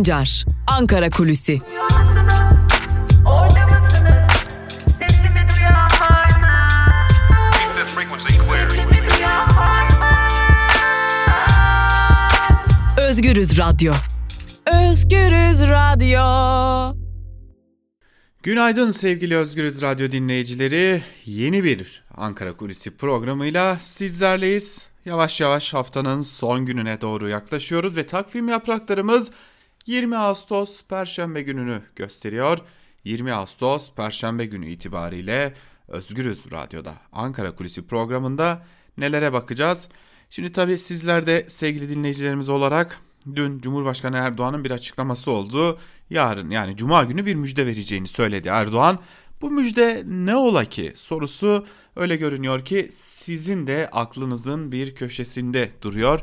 Sancar, Ankara Kulüsi. Özgürüz Radyo. Özgürüz Radyo. Günaydın sevgili Özgürüz Radyo dinleyicileri. Yeni bir Ankara Kulisi programıyla sizlerleyiz. Yavaş yavaş haftanın son gününe doğru yaklaşıyoruz ve takvim yapraklarımız 20 Ağustos Perşembe gününü gösteriyor. 20 Ağustos Perşembe günü itibariyle Özgürüz Radyo'da Ankara Kulisi programında nelere bakacağız? Şimdi tabii sizler de sevgili dinleyicilerimiz olarak dün Cumhurbaşkanı Erdoğan'ın bir açıklaması oldu. Yarın yani cuma günü bir müjde vereceğini söyledi Erdoğan. Bu müjde ne ola ki sorusu öyle görünüyor ki sizin de aklınızın bir köşesinde duruyor.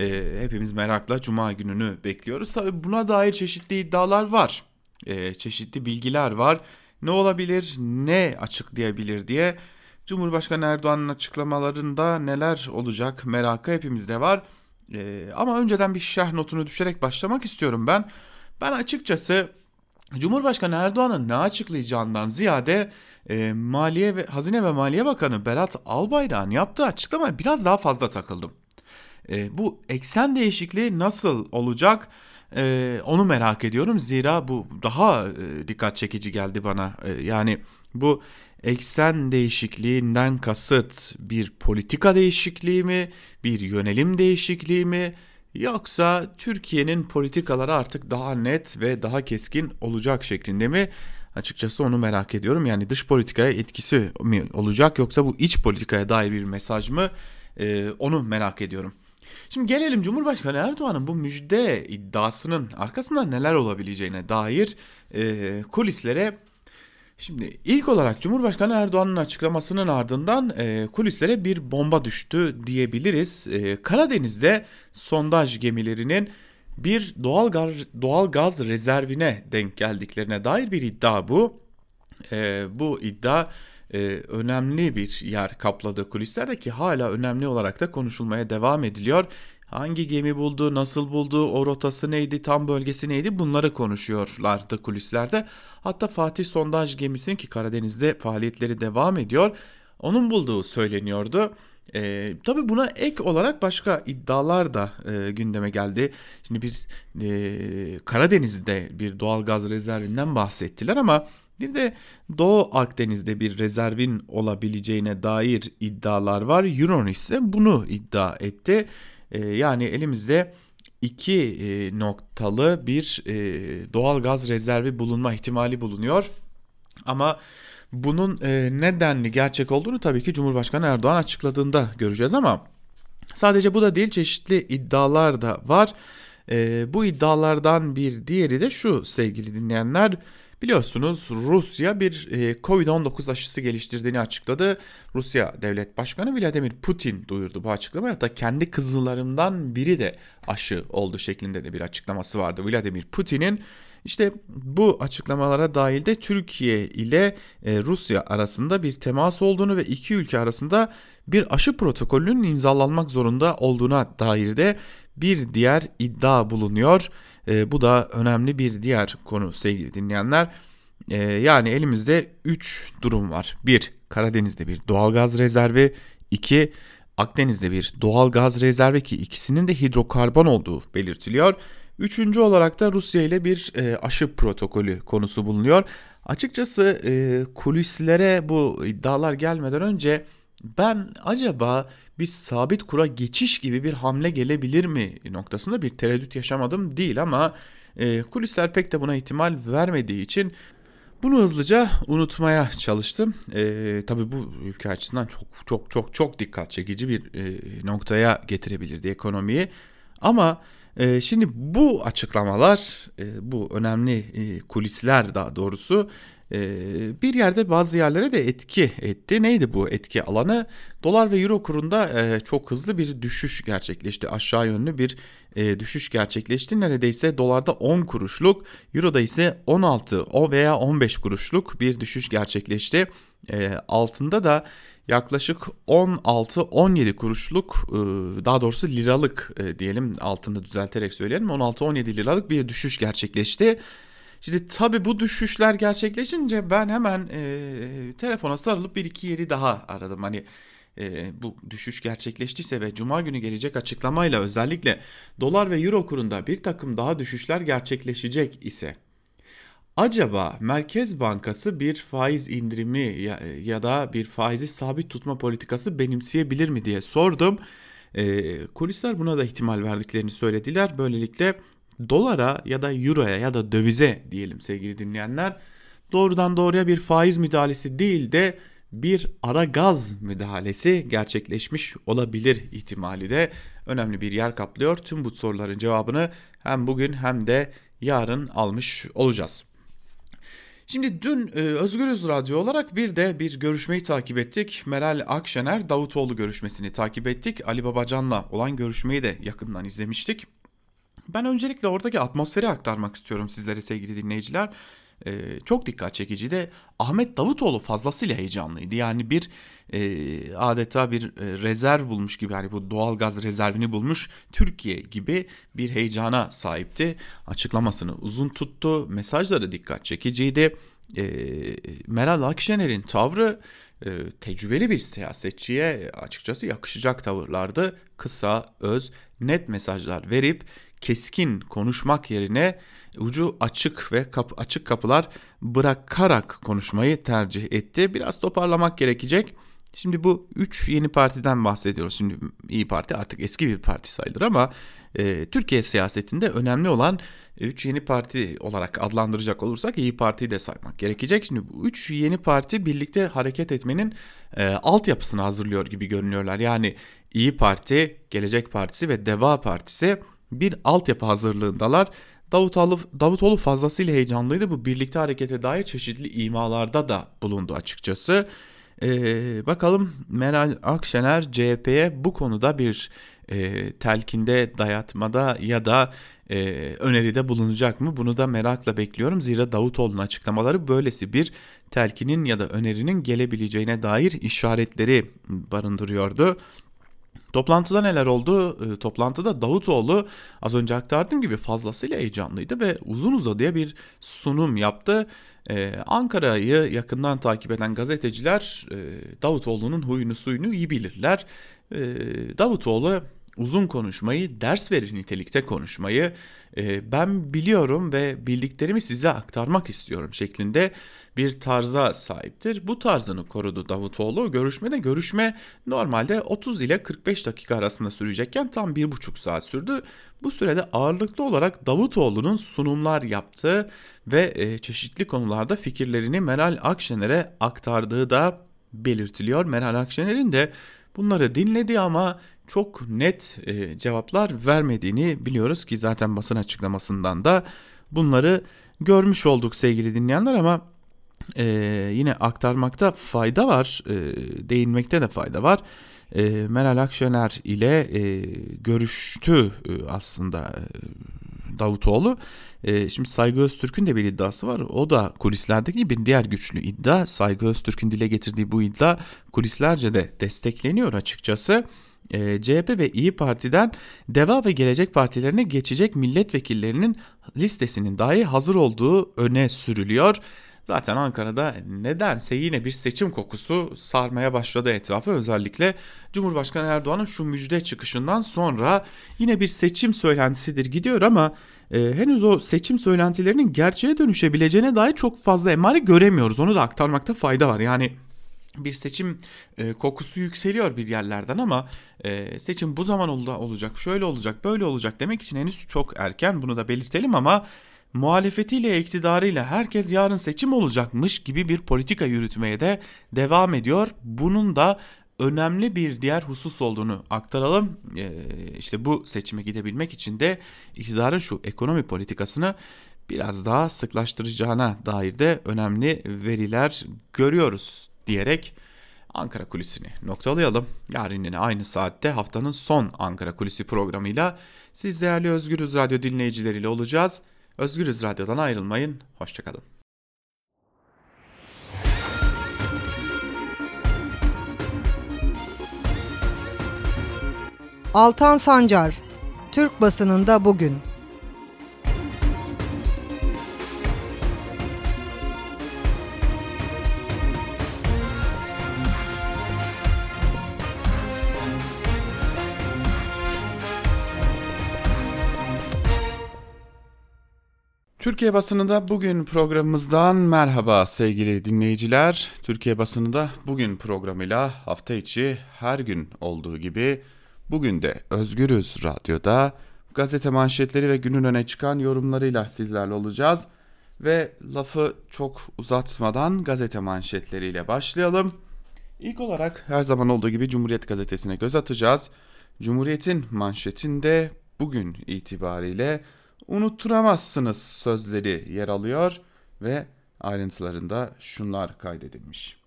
E, hepimiz merakla cuma gününü bekliyoruz. Tabi buna dair çeşitli iddialar var. E, çeşitli bilgiler var. Ne olabilir, ne açıklayabilir diye Cumhurbaşkanı Erdoğan'ın açıklamalarında neler olacak merakı hepimizde var. E, ama önceden bir şerh notunu düşerek başlamak istiyorum ben. Ben açıkçası Cumhurbaşkanı Erdoğan'ın ne açıklayacağından ziyade e, Maliye ve Hazine ve Maliye Bakanı Berat Albayrak'ın yaptığı açıklamaya biraz daha fazla takıldım. E, bu eksen değişikliği nasıl olacak? E, onu merak ediyorum. Zira bu daha e, dikkat çekici geldi bana. E, yani bu eksen değişikliğinden kasıt bir politika değişikliği mi, bir yönelim değişikliği mi? Yoksa Türkiye'nin politikaları artık daha net ve daha keskin olacak şeklinde mi? Açıkçası onu merak ediyorum. Yani dış politikaya etkisi mi olacak yoksa bu iç politikaya dair bir mesaj mı? Ee, onu merak ediyorum. Şimdi gelelim Cumhurbaşkanı Erdoğan'ın bu müjde iddiasının arkasında neler olabileceğine dair e, kulislere Şimdi ilk olarak Cumhurbaşkanı Erdoğan'ın açıklamasının ardından e, kulislere bir bomba düştü diyebiliriz. E, Karadeniz'de sondaj gemilerinin bir doğal gaz, doğal gaz rezervine denk geldiklerine dair bir iddia bu. E, bu iddia e, önemli bir yer kapladı kulislerde ki hala önemli olarak da konuşulmaya devam ediliyor. Hangi gemi buldu, nasıl buldu, o rotası neydi, tam bölgesi neydi bunları konuşuyorlardı kulislerde. Hatta Fatih sondaj gemisinin ki Karadeniz'de faaliyetleri devam ediyor. Onun bulduğu söyleniyordu. E, tabii buna ek olarak başka iddialar da e, gündeme geldi. Şimdi bir e, Karadeniz'de bir doğal gaz rezervinden bahsettiler ama bir de Doğu Akdeniz'de bir rezervin olabileceğine dair iddialar var. Euronews ise bunu iddia etti. E, yani elimizde iki e, noktalı bir e, doğal gaz rezervi bulunma ihtimali bulunuyor. Ama bunun e, nedenli gerçek olduğunu tabii ki Cumhurbaşkanı Erdoğan açıkladığında göreceğiz ama sadece bu da değil çeşitli iddialar da var. E, bu iddialardan bir diğeri de şu sevgili dinleyenler Biliyorsunuz Rusya bir e, Covid-19 aşısı geliştirdiğini açıkladı. Rusya Devlet Başkanı Vladimir Putin duyurdu bu açıklamayı. Hatta kendi kızılarımdan biri de aşı oldu şeklinde de bir açıklaması vardı. Vladimir Putin'in işte bu açıklamalara dahil de Türkiye ile e, Rusya arasında bir temas olduğunu ve iki ülke arasında bir aşı protokolünün imzalanmak zorunda olduğuna dair de bir diğer iddia bulunuyor. E, bu da önemli bir diğer konu sevgili dinleyenler. E, yani elimizde 3 durum var. 1. Karadeniz'de bir doğal gaz rezervi. 2. Akdeniz'de bir doğal gaz rezervi ki ikisinin de hidrokarbon olduğu belirtiliyor. Üçüncü olarak da Rusya ile bir e, aşı protokolü konusu bulunuyor. Açıkçası e, kulislere bu iddialar gelmeden önce ben acaba bir sabit kura geçiş gibi bir hamle gelebilir mi noktasında bir tereddüt yaşamadım değil ama e, kulisler pek de buna ihtimal vermediği için bunu hızlıca unutmaya çalıştım. E, tabii bu ülke açısından çok çok çok çok dikkat çekici bir e, noktaya getirebilirdi ekonomiyi. Ama e, şimdi bu açıklamalar, e, bu önemli e, kulisler daha doğrusu bir yerde bazı yerlere de etki etti. Neydi bu etki alanı? Dolar ve euro kurunda e, çok hızlı bir düşüş gerçekleşti. Aşağı yönlü bir e, düşüş gerçekleşti. Neredeyse dolarda 10 kuruşluk, euroda ise 16 o veya 15 kuruşluk bir düşüş gerçekleşti. E, altında da yaklaşık 16-17 kuruşluk daha doğrusu liralık diyelim altını düzelterek söyleyelim 16-17 liralık bir düşüş gerçekleşti. Şimdi tabi bu düşüşler gerçekleşince ben hemen e, telefona sarılıp bir iki yeri daha aradım. Hani e, bu düşüş gerçekleştiyse ve cuma günü gelecek açıklamayla özellikle dolar ve euro kurunda bir takım daha düşüşler gerçekleşecek ise acaba Merkez Bankası bir faiz indirimi ya, ya da bir faizi sabit tutma politikası benimseyebilir mi diye sordum. E, kulisler buna da ihtimal verdiklerini söylediler. Böylelikle dolara ya da euroya ya da dövize diyelim sevgili dinleyenler doğrudan doğruya bir faiz müdahalesi değil de bir ara gaz müdahalesi gerçekleşmiş olabilir ihtimali de önemli bir yer kaplıyor. Tüm bu soruların cevabını hem bugün hem de yarın almış olacağız. Şimdi dün e, Özgürüz Radyo olarak bir de bir görüşmeyi takip ettik. Meral Akşener Davutoğlu görüşmesini takip ettik. Ali Babacan'la olan görüşmeyi de yakından izlemiştik. Ben öncelikle oradaki atmosferi aktarmak istiyorum sizlere sevgili dinleyiciler. Ee, çok dikkat çekici de Ahmet Davutoğlu fazlasıyla heyecanlıydı. Yani bir e, adeta bir e, rezerv bulmuş gibi hani bu doğal gaz rezervini bulmuş Türkiye gibi bir heyecana sahipti. Açıklamasını uzun tuttu. Mesajları dikkat çekiciydi. E, Meral Akşener'in tavrı e, tecrübeli bir siyasetçiye açıkçası yakışacak tavırlardı. Kısa, öz, net mesajlar verip keskin konuşmak yerine ucu açık ve kapı, açık kapılar bırakarak konuşmayı tercih etti. Biraz toparlamak gerekecek. Şimdi bu üç yeni partiden bahsediyoruz. Şimdi İyi Parti artık eski bir parti sayılır ama e, Türkiye siyasetinde önemli olan üç yeni parti olarak adlandıracak olursak İyi Parti'yi de saymak gerekecek. Şimdi bu üç yeni parti birlikte hareket etmenin e, altyapısını hazırlıyor gibi görünüyorlar. Yani İyi Parti, Gelecek Partisi ve Deva Partisi bir altyapı hazırlığındalar. Davutoğlu, Davutoğlu fazlasıyla heyecanlıydı. Bu birlikte harekete dair çeşitli imalarda da bulundu açıkçası. Ee, bakalım Meral Akşener CHP'ye bu konuda bir e, telkinde dayatmada ya da e, öneride bulunacak mı? Bunu da merakla bekliyorum. Zira Davutoğlu'nun açıklamaları böylesi bir telkinin ya da önerinin gelebileceğine dair işaretleri barındırıyordu. Toplantıda neler oldu? E, toplantıda Davutoğlu az önce aktardığım gibi fazlasıyla heyecanlıydı ve uzun uzadıya bir sunum yaptı. Ee, Ankara'yı yakından takip eden gazeteciler e, Davutoğlu'nun huyunu suyunu iyi bilirler. E, Davutoğlu uzun konuşmayı, ders verir nitelikte konuşmayı e, ben biliyorum ve bildiklerimi size aktarmak istiyorum şeklinde bir tarza sahiptir. Bu tarzını korudu Davutoğlu. Görüşmede görüşme normalde 30 ile 45 dakika arasında sürecekken tam 1,5 saat sürdü. Bu sürede ağırlıklı olarak Davutoğlu'nun sunumlar yaptığı ve e, çeşitli konularda fikirlerini Meral Akşener'e aktardığı da belirtiliyor. Meral Akşener'in de bunları dinledi ama çok net e, cevaplar vermediğini biliyoruz ki zaten basın açıklamasından da bunları görmüş olduk sevgili dinleyenler ama e, yine aktarmakta fayda var, e, değinmekte de fayda var. E, Meral Akşener ile e, görüştü e, aslında e, Davutoğlu. E, şimdi Saygı Öztürk'ün de bir iddiası var. O da kulislerdeki bir diğer güçlü iddia. Saygı Öztürk'ün dile getirdiği bu iddia kulislerce de destekleniyor açıkçası e, CHP ve İyi Parti'den Deva ve Gelecek Partilerine geçecek milletvekillerinin listesinin dahi hazır olduğu öne sürülüyor. Zaten Ankara'da nedense yine bir seçim kokusu sarmaya başladı etrafı. Özellikle Cumhurbaşkanı Erdoğan'ın şu müjde çıkışından sonra yine bir seçim söylentisidir gidiyor ama e, henüz o seçim söylentilerinin gerçeğe dönüşebileceğine dair çok fazla emare göremiyoruz. Onu da aktarmakta fayda var. Yani bir seçim e, kokusu yükseliyor bir yerlerden ama e, seçim bu zaman ol, olacak, şöyle olacak, böyle olacak demek için henüz çok erken bunu da belirtelim ama muhalefetiyle iktidarıyla herkes yarın seçim olacakmış gibi bir politika yürütmeye de devam ediyor. Bunun da önemli bir diğer husus olduğunu aktaralım. E, işte bu seçime gidebilmek için de iktidarın şu ekonomi politikasını biraz daha sıklaştıracağına dair de önemli veriler görüyoruz diyerek Ankara Kulisi'ni noktalayalım. Yarın yine aynı saatte haftanın son Ankara Kulisi programıyla siz değerli Özgürüz Radyo dinleyicileriyle olacağız. Özgürüz Radyo'dan ayrılmayın. Hoşçakalın. Altan Sancar, Türk basınında bugün. Türkiye basınında bugün programımızdan merhaba sevgili dinleyiciler. Türkiye basınında bugün programıyla hafta içi her gün olduğu gibi bugün de Özgürüz Radyo'da gazete manşetleri ve günün öne çıkan yorumlarıyla sizlerle olacağız. Ve lafı çok uzatmadan gazete manşetleriyle başlayalım. İlk olarak her zaman olduğu gibi Cumhuriyet Gazetesi'ne göz atacağız. Cumhuriyet'in manşetinde bugün itibariyle unutturamazsınız sözleri yer alıyor ve ayrıntılarında şunlar kaydedilmiş.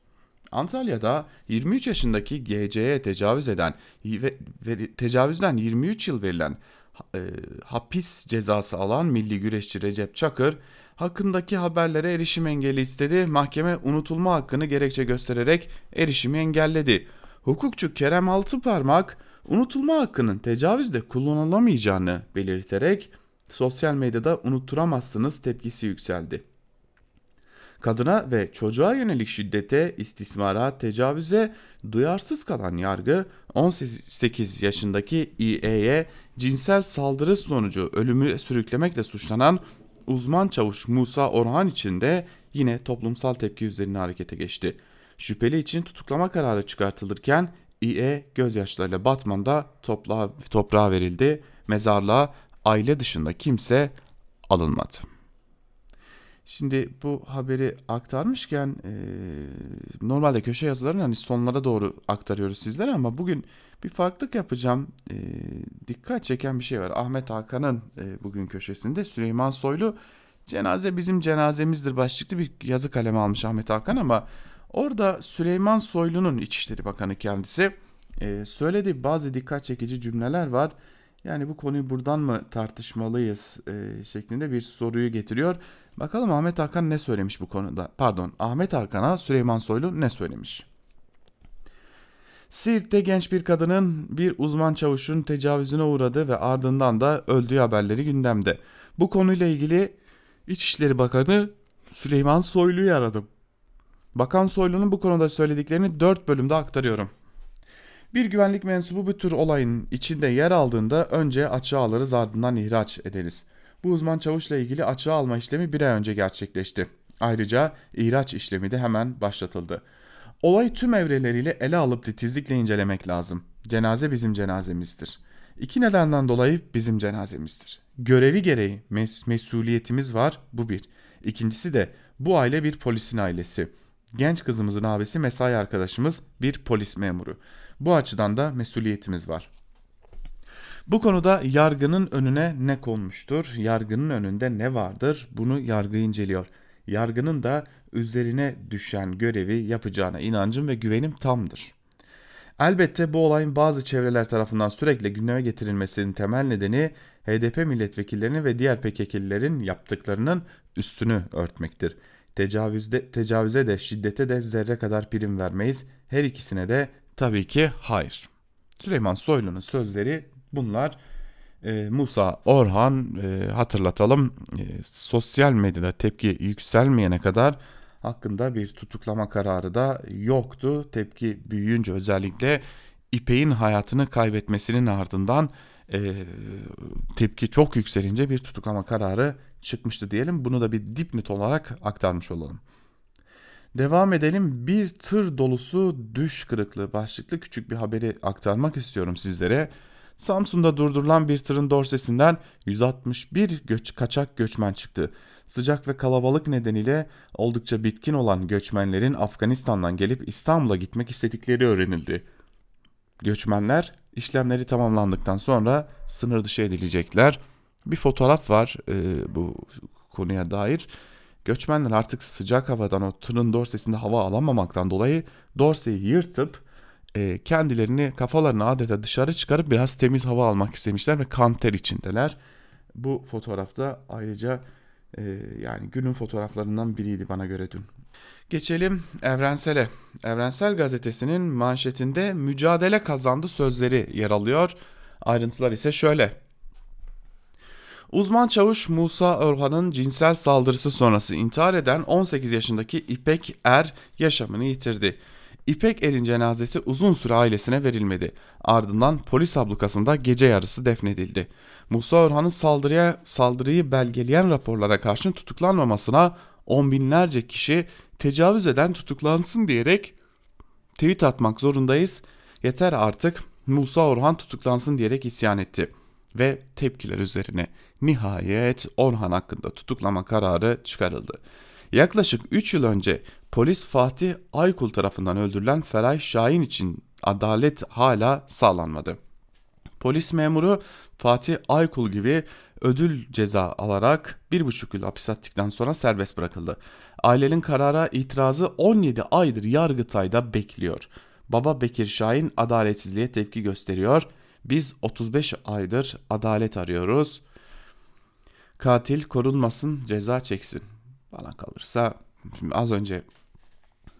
Antalya'da 23 yaşındaki GC'ye tecavüz eden ve, ve tecavüzden 23 yıl verilen e, hapis cezası alan milli güreşçi Recep Çakır hakkındaki haberlere erişim engeli istedi. Mahkeme unutulma hakkını gerekçe göstererek erişimi engelledi. Hukukçu Kerem Altıparmak unutulma hakkının tecavüzde kullanılamayacağını belirterek sosyal medyada unutturamazsınız tepkisi yükseldi. Kadına ve çocuğa yönelik şiddete, istismara, tecavüze duyarsız kalan yargı 18 yaşındaki İE'ye cinsel saldırı sonucu ölümü sürüklemekle suçlanan uzman çavuş Musa Orhan için de yine toplumsal tepki üzerine harekete geçti. Şüpheli için tutuklama kararı çıkartılırken İE gözyaşlarıyla Batman'da toprağa, verildi. Mezarlığa aile dışında kimse alınmadı. Şimdi bu haberi aktarmışken e, normalde köşe yazılarını hani sonlara doğru aktarıyoruz sizlere ama bugün bir farklılık yapacağım. E, dikkat çeken bir şey var. Ahmet Hakan'ın e, bugün köşesinde Süleyman Soylu cenaze bizim cenazemizdir başlıklı bir yazı kalemi almış Ahmet Hakan ama orada Süleyman Soylu'nun İçişleri Bakanı kendisi e, söylediği bazı dikkat çekici cümleler var. Yani bu konuyu buradan mı tartışmalıyız e, şeklinde bir soruyu getiriyor. Bakalım Ahmet Hakan ne söylemiş bu konuda? Pardon Ahmet Hakan'a Süleyman Soylu ne söylemiş? Siirt'te genç bir kadının bir uzman çavuşun tecavüzüne uğradı ve ardından da öldüğü haberleri gündemde. Bu konuyla ilgili İçişleri Bakanı Süleyman Soylu'yu aradım. Bakan Soylu'nun bu konuda söylediklerini 4 bölümde aktarıyorum. Bir güvenlik mensubu bu tür olayın içinde yer aldığında önce açığa alırız ardından ihraç ederiz. Bu uzman çavuşla ilgili açığa alma işlemi bir ay önce gerçekleşti. Ayrıca ihraç işlemi de hemen başlatıldı. Olay tüm evreleriyle ele alıp titizlikle incelemek lazım. Cenaze bizim cenazemizdir. İki nedenden dolayı bizim cenazemizdir. Görevi gereği mes- mesuliyetimiz var bu bir. İkincisi de bu aile bir polisin ailesi. Genç kızımızın abisi mesai arkadaşımız bir polis memuru. Bu açıdan da mesuliyetimiz var. Bu konuda yargının önüne ne konmuştur? Yargının önünde ne vardır? Bunu yargı inceliyor. Yargının da üzerine düşen görevi yapacağına inancım ve güvenim tamdır. Elbette bu olayın bazı çevreler tarafından sürekli gündeme getirilmesinin temel nedeni HDP milletvekillerinin ve diğer PKK'lilerin yaptıklarının üstünü örtmektir. Tecavüzde, tecavüze de şiddete de zerre kadar prim vermeyiz. Her ikisine de tabii ki hayır. Süleyman Soylu'nun sözleri bunlar. Ee, Musa Orhan e, hatırlatalım e, sosyal medyada tepki yükselmeyene kadar hakkında bir tutuklama kararı da yoktu. Tepki büyüyünce özellikle İpek'in hayatını kaybetmesinin ardından e, tepki çok yükselince bir tutuklama kararı çıkmıştı diyelim. Bunu da bir dipnot olarak aktarmış olalım. Devam edelim. Bir tır dolusu düş kırıklığı başlıklı küçük bir haberi aktarmak istiyorum sizlere. Samsun'da durdurulan bir tırın dorsesinden 161 göç, kaçak göçmen çıktı. Sıcak ve kalabalık nedeniyle oldukça bitkin olan göçmenlerin Afganistan'dan gelip İstanbul'a gitmek istedikleri öğrenildi. Göçmenler işlemleri tamamlandıktan sonra sınır dışı edilecekler. Bir fotoğraf var e, bu konuya dair. Göçmenler artık sıcak havadan o tırın dorsesinde hava alamamaktan dolayı dorseyi yırtıp e, kendilerini kafalarını adeta dışarı çıkarıp biraz temiz hava almak istemişler ve kanter içindeler. Bu fotoğrafta ayrıca e, yani günün fotoğraflarından biriydi bana göre dün. Geçelim Evrensel'e. Evrensel Gazetesi'nin manşetinde mücadele kazandı sözleri yer alıyor. Ayrıntılar ise şöyle. Uzman çavuş Musa Orhan'ın cinsel saldırısı sonrası intihar eden 18 yaşındaki İpek Er yaşamını yitirdi. İpek Er'in cenazesi uzun süre ailesine verilmedi. Ardından polis ablukasında gece yarısı defnedildi. Musa Orhan'ın saldırıya saldırıyı belgeleyen raporlara karşın tutuklanmamasına on binlerce kişi tecavüz eden tutuklansın diyerek tweet atmak zorundayız. Yeter artık Musa Orhan tutuklansın diyerek isyan etti. Ve tepkiler üzerine nihayet Orhan hakkında tutuklama kararı çıkarıldı. Yaklaşık 3 yıl önce polis Fatih Aykul tarafından öldürülen Feray Şahin için adalet hala sağlanmadı. Polis memuru Fatih Aykul gibi ödül ceza alarak 1,5 yıl hapis attıktan sonra serbest bırakıldı. Ailenin karara itirazı 17 aydır Yargıtay'da bekliyor. Baba Bekir Şahin adaletsizliğe tepki gösteriyor. Biz 35 aydır adalet arıyoruz. Katil korunmasın, ceza çeksin. Bana kalırsa şimdi az önce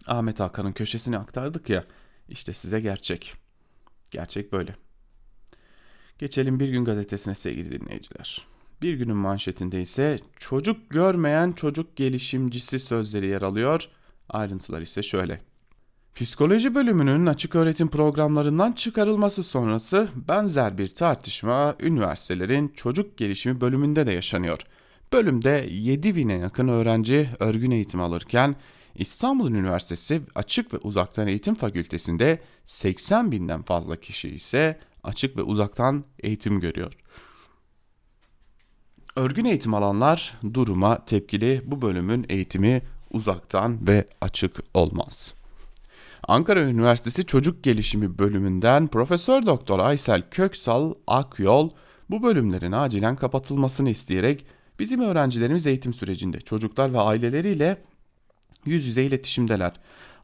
Ahmet Hakan'ın köşesini aktardık ya. İşte size gerçek. Gerçek böyle. Geçelim Bir Gün Gazetesi'ne sevgili dinleyiciler. Bir günün manşetinde ise çocuk görmeyen çocuk gelişimcisi sözleri yer alıyor. Ayrıntılar ise şöyle. Psikoloji bölümünün açık öğretim programlarından çıkarılması sonrası benzer bir tartışma üniversitelerin çocuk gelişimi bölümünde de yaşanıyor. Bölümde 7000'e yakın öğrenci örgün eğitim alırken İstanbul Üniversitesi Açık ve Uzaktan Eğitim Fakültesinde 80 binden fazla kişi ise açık ve uzaktan eğitim görüyor. Örgün eğitim alanlar duruma tepkili bu bölümün eğitimi uzaktan ve açık olmaz. Ankara Üniversitesi Çocuk Gelişimi bölümünden Profesör Doktor Aysel Köksal Akyol bu bölümlerin acilen kapatılmasını isteyerek bizim öğrencilerimiz eğitim sürecinde çocuklar ve aileleriyle yüz yüze iletişimdeler.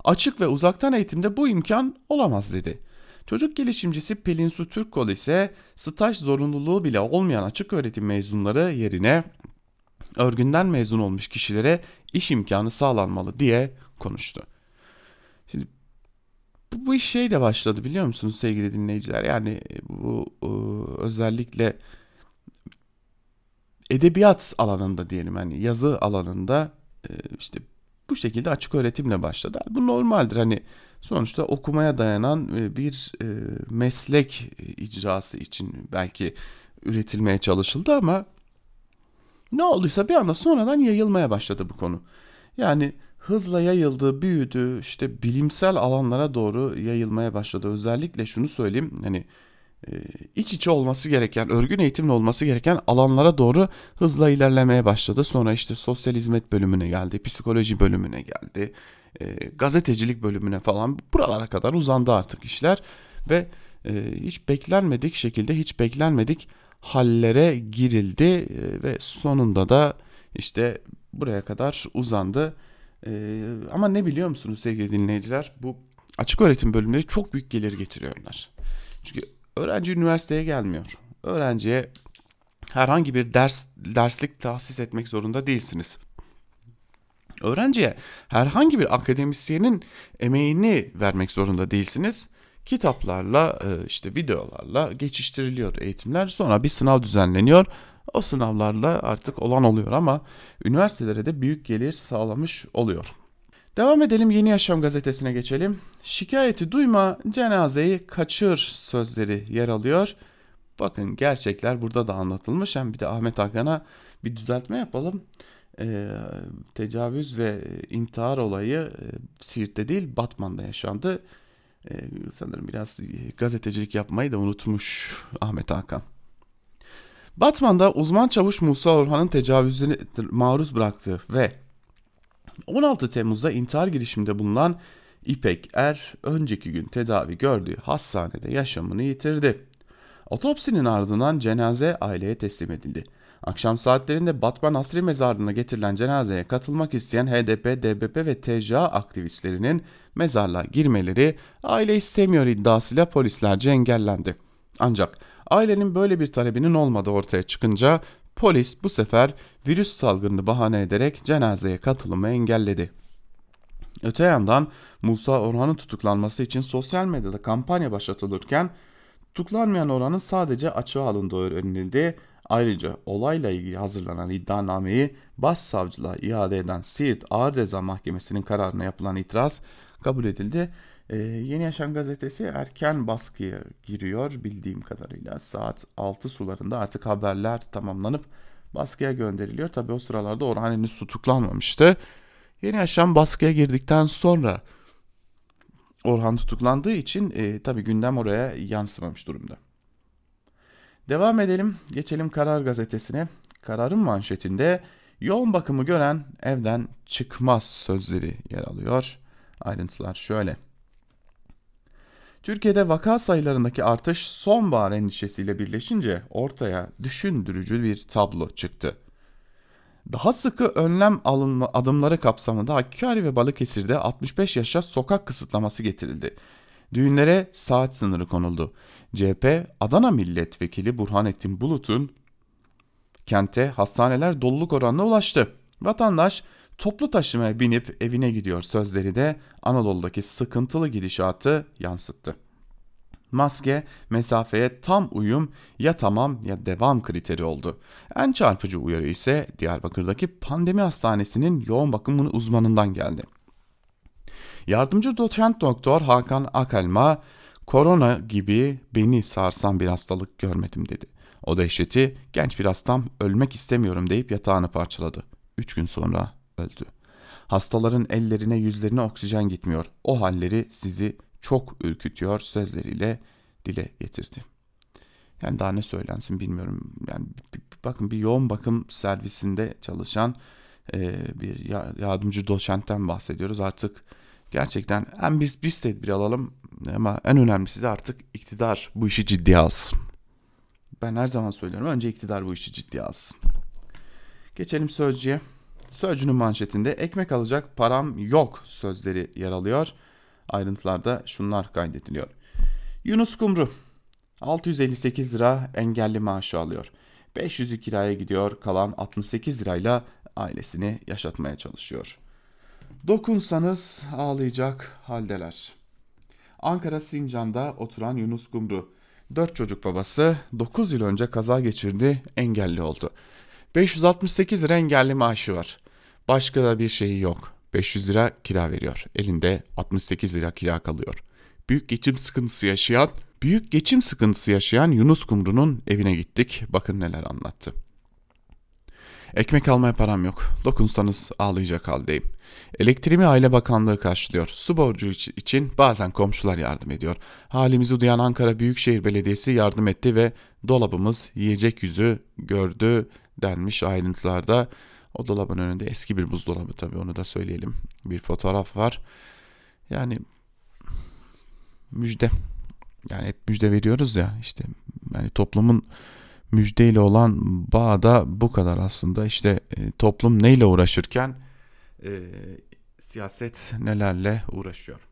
Açık ve uzaktan eğitimde bu imkan olamaz dedi. Çocuk gelişimcisi Pelin Su Türkkol ise staj zorunluluğu bile olmayan açık öğretim mezunları yerine örgünden mezun olmuş kişilere iş imkanı sağlanmalı diye konuştu. Şimdi bu, iş şeyle başladı biliyor musunuz sevgili dinleyiciler? Yani bu e, özellikle edebiyat alanında diyelim hani yazı alanında e, işte bu şekilde açık öğretimle başladı. Bu normaldir hani sonuçta okumaya dayanan e, bir e, meslek icrası için belki üretilmeye çalışıldı ama ne olduysa bir anda sonradan yayılmaya başladı bu konu. Yani hızla yayıldı, büyüdü, işte bilimsel alanlara doğru yayılmaya başladı. Özellikle şunu söyleyeyim hani e, iç içe olması gereken, örgün eğitimle olması gereken alanlara doğru hızla ilerlemeye başladı. Sonra işte sosyal hizmet bölümüne geldi, psikoloji bölümüne geldi, e, gazetecilik bölümüne falan buralara kadar uzandı artık işler ve e, hiç beklenmedik şekilde hiç beklenmedik hallere girildi ve sonunda da işte buraya kadar uzandı. Ama ne biliyor musunuz sevgili dinleyiciler? Bu açık öğretim bölümleri çok büyük gelir getiriyorlar. Çünkü Öğrenci üniversiteye gelmiyor. Öğrenciye herhangi bir ders derslik tahsis etmek zorunda değilsiniz. Öğrenciye herhangi bir akademisyenin emeğini vermek zorunda değilsiniz. Kitaplarla e, işte videolarla geçiştiriliyor eğitimler. Sonra bir sınav düzenleniyor. O sınavlarla artık olan oluyor ama üniversitelere de büyük gelir sağlamış oluyor. Devam edelim Yeni Yaşam gazetesine geçelim. Şikayeti duyma, cenazeyi kaçır sözleri yer alıyor. Bakın gerçekler burada da anlatılmış. Hem bir de Ahmet Hakan'a bir düzeltme yapalım. Ee, tecavüz ve intihar olayı e, Siirt'te değil Batman'da yaşandı. Ee, sanırım biraz gazetecilik yapmayı da unutmuş Ahmet Hakan. Batman'da uzman çavuş Musa Orhan'ın tecavüzüne maruz bıraktığı ve 16 Temmuz'da intihar girişiminde bulunan İpek Er önceki gün tedavi gördüğü hastanede yaşamını yitirdi. Otopsinin ardından cenaze aileye teslim edildi. Akşam saatlerinde Batman Asri Mezarlığı'na getirilen cenazeye katılmak isteyen HDP, DBP ve TCA aktivistlerinin mezarlığa girmeleri aile istemiyor iddiasıyla polislerce engellendi. Ancak ailenin böyle bir talebinin olmadığı ortaya çıkınca Polis bu sefer virüs salgınını bahane ederek cenazeye katılımı engelledi. Öte yandan Musa Orhan'ın tutuklanması için sosyal medyada kampanya başlatılırken Tutuklanmayan oranın sadece açığa alındığı öğrenildi. Ayrıca olayla ilgili hazırlanan iddianameyi başsavcılığa iade eden Siirt Ağır Ceza Mahkemesi'nin kararına yapılan itiraz kabul edildi. Ee, Yeni Yaşam gazetesi erken baskıya giriyor bildiğim kadarıyla saat 6 sularında artık haberler tamamlanıp baskıya gönderiliyor. Tabi o sıralarda Orhan henüz tutuklanmamıştı. Yeni Yaşam baskıya girdikten sonra Orhan tutuklandığı için e, tabi gündem oraya yansımamış durumda. Devam edelim. Geçelim Karar Gazetesi'ne. Kararın manşetinde yoğun bakımı gören evden çıkmaz sözleri yer alıyor. Ayrıntılar şöyle. Türkiye'de vaka sayılarındaki artış sonbahar endişesiyle birleşince ortaya düşündürücü bir tablo çıktı. Daha sıkı önlem alınma adımları kapsamında Hakkari ve Balıkesir'de 65 yaşa sokak kısıtlaması getirildi. Düğünlere saat sınırı konuldu. CHP Adana Milletvekili Burhanettin Bulut'un kente hastaneler doluluk oranına ulaştı. Vatandaş toplu taşımaya binip evine gidiyor sözleri de Anadolu'daki sıkıntılı gidişatı yansıttı. Maske mesafeye tam uyum ya tamam ya devam kriteri oldu. En çarpıcı uyarı ise Diyarbakır'daki pandemi hastanesinin yoğun bakım uzmanından geldi. Yardımcı doçent doktor Hakan Akalma korona gibi beni sarsan bir hastalık görmedim dedi. O dehşeti genç bir hastam ölmek istemiyorum deyip yatağını parçaladı. Üç gün sonra öldü. Hastaların ellerine yüzlerine oksijen gitmiyor. O halleri sizi çok ürkütüyor sözleriyle dile getirdi. Yani daha ne söylensin bilmiyorum. Yani bakın bir yoğun bakım servisinde çalışan e, bir yardımcı doçentten bahsediyoruz. Artık gerçekten hem biz biz tedbir alalım ama en önemlisi de artık iktidar bu işi ciddiye alsın. Ben her zaman söylüyorum önce iktidar bu işi ciddiye alsın. Geçelim sözcüye. Sözcünün manşetinde ekmek alacak param yok sözleri yer alıyor. Ayrıntılarda şunlar kaydediliyor. Yunus Kumru 658 lira engelli maaşı alıyor. 500'ü kiraya gidiyor kalan 68 lirayla ailesini yaşatmaya çalışıyor. Dokunsanız ağlayacak haldeler. Ankara Sincan'da oturan Yunus Kumru 4 çocuk babası 9 yıl önce kaza geçirdi engelli oldu. 568 lira engelli maaşı var. Başka da bir şeyi yok. 500 lira kira veriyor. Elinde 68 lira kira kalıyor. Büyük geçim sıkıntısı yaşayan, büyük geçim sıkıntısı yaşayan Yunus Kumru'nun evine gittik. Bakın neler anlattı. Ekmek almaya param yok. Dokunsanız ağlayacak haldeyim. Elektriğimi Aile Bakanlığı karşılıyor. Su borcu için bazen komşular yardım ediyor. Halimizi duyan Ankara Büyükşehir Belediyesi yardım etti ve dolabımız yiyecek yüzü gördü denmiş ayrıntılarda. O dolabın önünde eski bir buzdolabı tabii onu da söyleyelim. Bir fotoğraf var. Yani müjde. Yani hep müjde veriyoruz ya işte yani toplumun müjdeyle olan bağı da bu kadar aslında. İşte e, toplum neyle uğraşırken e, siyaset nelerle uğraşıyor.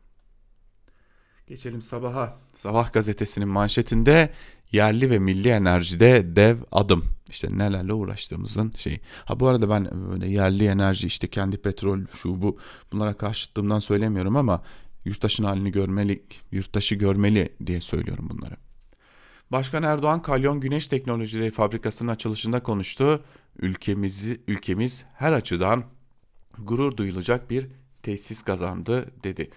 Geçelim sabaha. Sabah gazetesinin manşetinde yerli ve milli enerjide dev adım. İşte nelerle uğraştığımızın şey. Ha bu arada ben böyle yerli enerji işte kendi petrol şu bu bunlara karşıtlığımdan söylemiyorum ama yurttaşın halini görmeli, yurttaşı görmeli diye söylüyorum bunları. Başkan Erdoğan Kalyon Güneş Teknolojileri Fabrikası'nın açılışında konuştu. Ülkemizi ülkemiz her açıdan gurur duyulacak bir tesis kazandı dedi.